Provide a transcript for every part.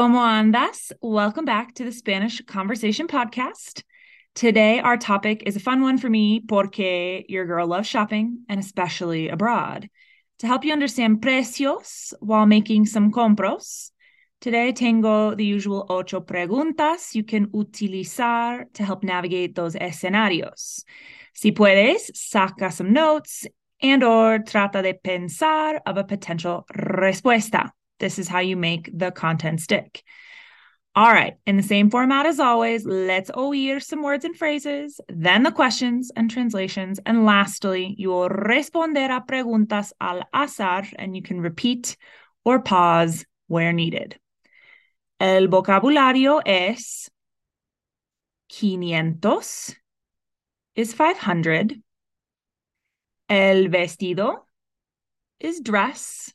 ¿cómo andas? Welcome back to the Spanish Conversation Podcast. Today, our topic is a fun one for me porque your girl loves shopping and especially abroad. To help you understand precios while making some compros, today tengo the usual ocho preguntas you can utilizar to help navigate those escenarios. Si puedes, saca some notes and or trata de pensar of a potential respuesta. This is how you make the content stick. All right, in the same format as always, let's oír some words and phrases, then the questions and translations, and lastly, you will responder a preguntas al azar and you can repeat or pause where needed. El vocabulario es 500 is 500. El vestido is dress.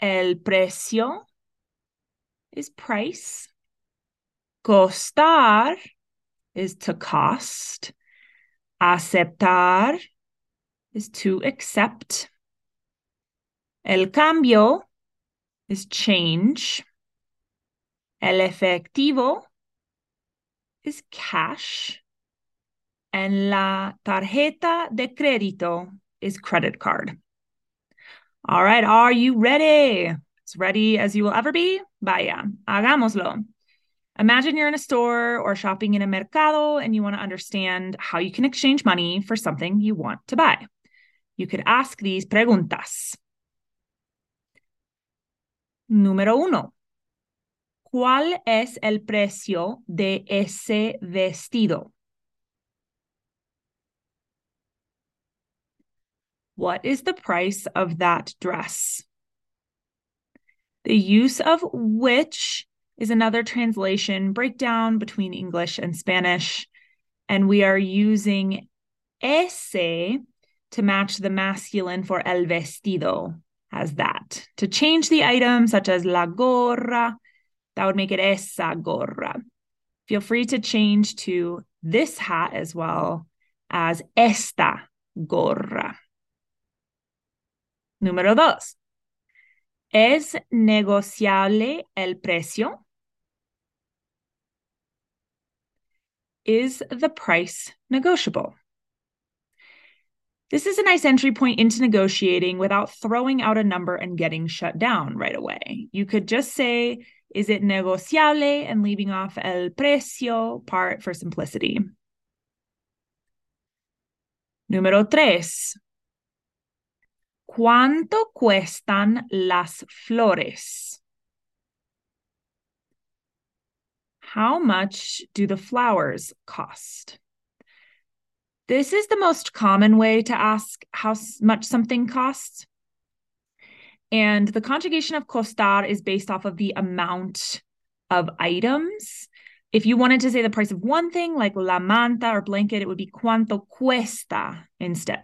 El precio is price. Costar is to cost. Aceptar is to accept. El cambio is change. El efectivo is cash. And la tarjeta de crédito is credit card. All right, are you ready? As ready as you will ever be? Vaya, hagámoslo. Imagine you're in a store or shopping in a mercado and you want to understand how you can exchange money for something you want to buy. You could ask these preguntas. Número uno. ¿Cuál es el precio de ese vestido? What is the price of that dress? The use of which is another translation breakdown between English and Spanish. And we are using ese to match the masculine for el vestido as that. To change the item, such as la gorra, that would make it esa gorra. Feel free to change to this hat as well as esta gorra. Número dos. ¿Es negociable el precio? Is the price negotiable? This is a nice entry point into negotiating without throwing out a number and getting shut down right away. You could just say, is it negociable? and leaving off el precio part for simplicity. Número tres. ¿Cuánto cuestan las flores? How much do the flowers cost? This is the most common way to ask how much something costs. And the conjugation of costar is based off of the amount of items. If you wanted to say the price of one thing, like la manta or blanket, it would be cuánto cuesta instead.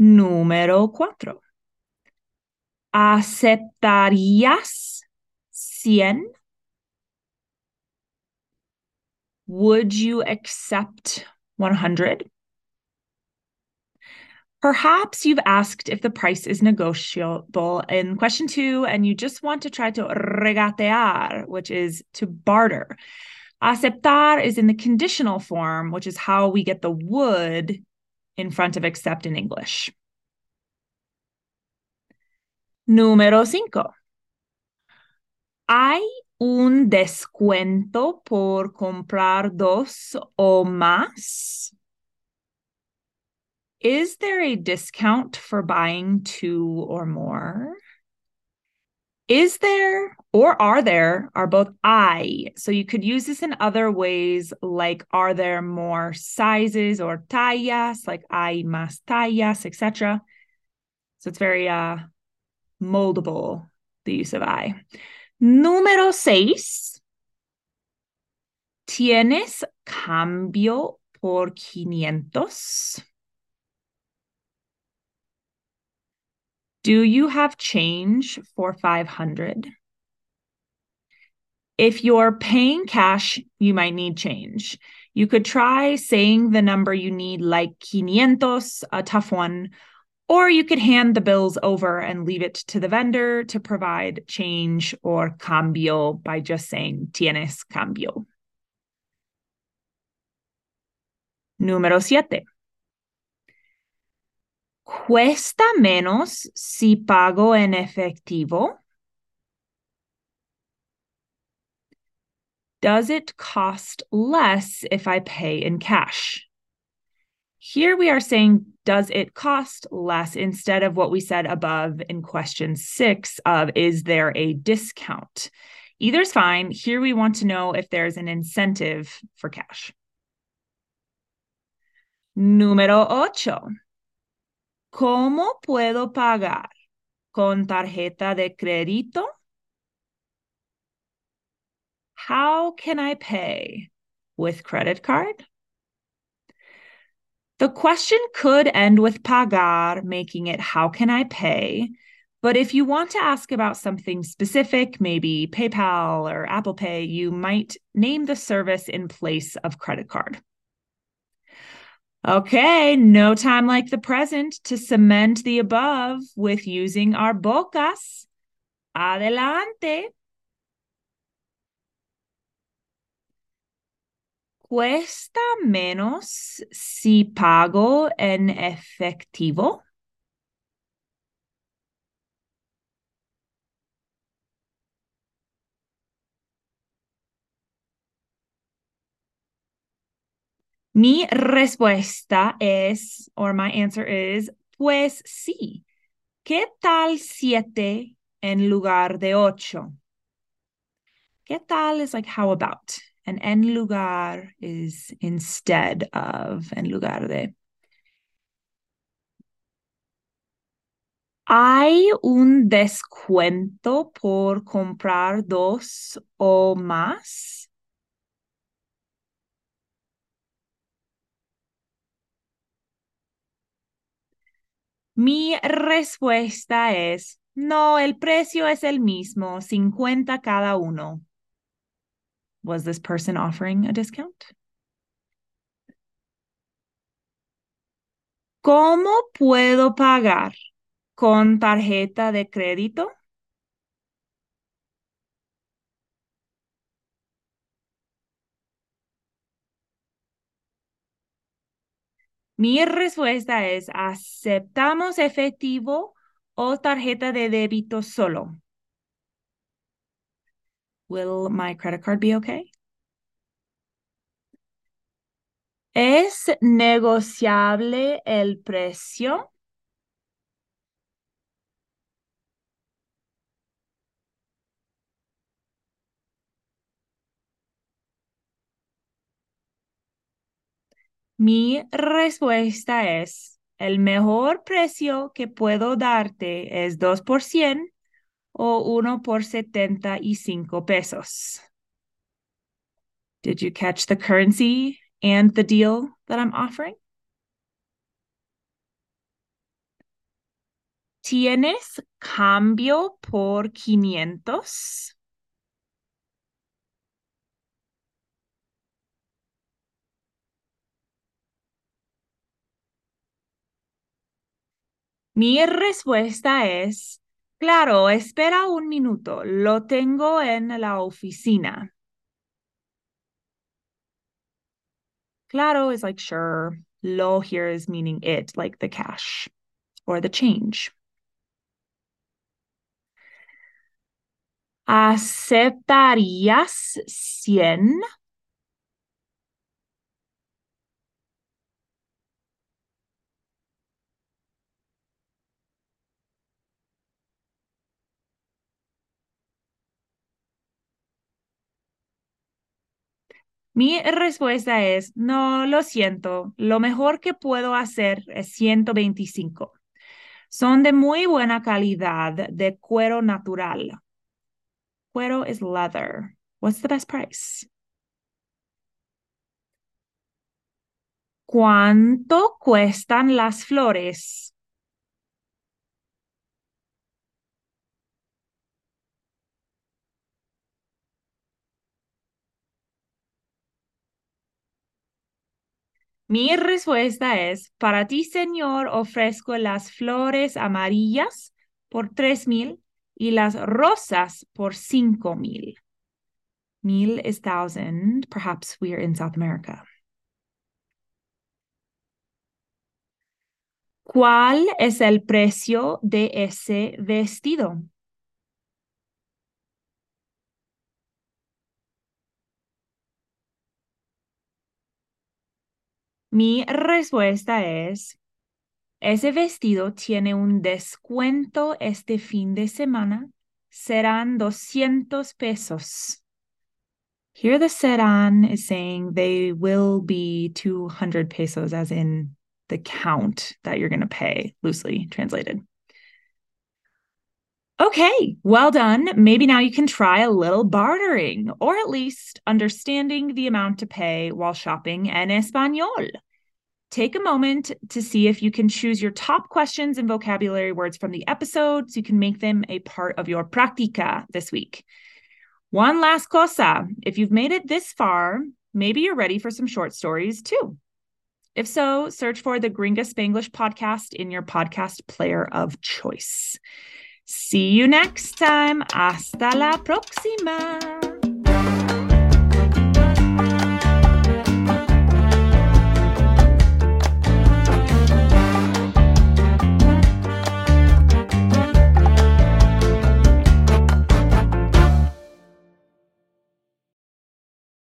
Número cuatro. ¿Aceptarías 100? Would you accept 100? Perhaps you've asked if the price is negotiable in question two, and you just want to try to regatear, which is to barter. Aceptar is in the conditional form, which is how we get the would in front of accept in English. Número cinco. ¿Hay un descuento por comprar dos o más? Is there a discount for buying two or more? Is there or are there are both hay. So you could use this in other ways, like are there more sizes or tallas, like hay más tallas, etc. So it's very uh, moldable, the use of hay. Número seis. ¿Tienes cambio por quinientos? Do you have change for 500? If you're paying cash, you might need change. You could try saying the number you need, like quinientos, a tough one, Or you could hand the bills over and leave it to the vendor to provide change or cambio by just saying tienes cambio. Número siete. ¿Cuesta menos si pago en efectivo? Does it cost less if I pay in cash? Here we are saying, does it cost less instead of what we said above in question six of, is there a discount? Either is fine. Here we want to know if there's an incentive for cash. Número ocho. ¿Cómo puedo pagar? ¿Con tarjeta de crédito? How can I pay? With credit card? The question could end with pagar, making it how can I pay? But if you want to ask about something specific, maybe PayPal or Apple Pay, you might name the service in place of credit card. Okay, no time like the present to cement the above with using our bocas. Adelante. ¿Cuesta menos si pago en efectivo? Mi respuesta es, or my answer is, pues sí. ¿Qué tal siete en lugar de ocho? ¿Qué tal is like how about? and en lugar is instead of, en lugar de. ¿Hay un descuento por comprar dos o más? Mi respuesta es, no, el precio es el mismo, 50 cada uno. Was this person offering a discount? ¿Cómo puedo pagar? ¿Con tarjeta de crédito? Mi respuesta es, ¿aceptamos efectivo o tarjeta de débito solo? Will my credit card be okay? ¿Es negociable el precio? Mi respuesta es, el mejor precio que puedo darte es 2 por 100 o uno por setenta y cinco pesos. Did you catch the currency and the deal that I'm offering? ¿Tienes cambio por quinientos? Mi respuesta es Claro, espera un minuto. Lo tengo en la oficina. Claro is like sure. Lo here is meaning it, like the cash or the change. ¿Aceptarías 100? Mi respuesta es, no, lo siento, lo mejor que puedo hacer es 125. Son de muy buena calidad, de cuero natural. Cuero is leather. What's the best price? ¿Cuánto cuestan las flores? Mi respuesta es, para ti, señor, ofrezco las flores amarillas por tres mil y las rosas por cinco mil. Mil is thousand. Perhaps we are in South America. ¿Cuál es el precio de ese vestido? Mi respuesta es, ese vestido tiene un descuento este fin de semana. Serán 200 pesos. Here the serán is saying they will be 200 pesos, as in the count that you're going to pay, loosely translated. Okay, well done. Maybe now you can try a little bartering or at least understanding the amount to pay while shopping en español. Take a moment to see if you can choose your top questions and vocabulary words from the episode so you can make them a part of your practica this week. One last cosa if you've made it this far, maybe you're ready for some short stories too. If so, search for the Gringa Spanglish podcast in your podcast player of choice. See you next time. Hasta la próxima.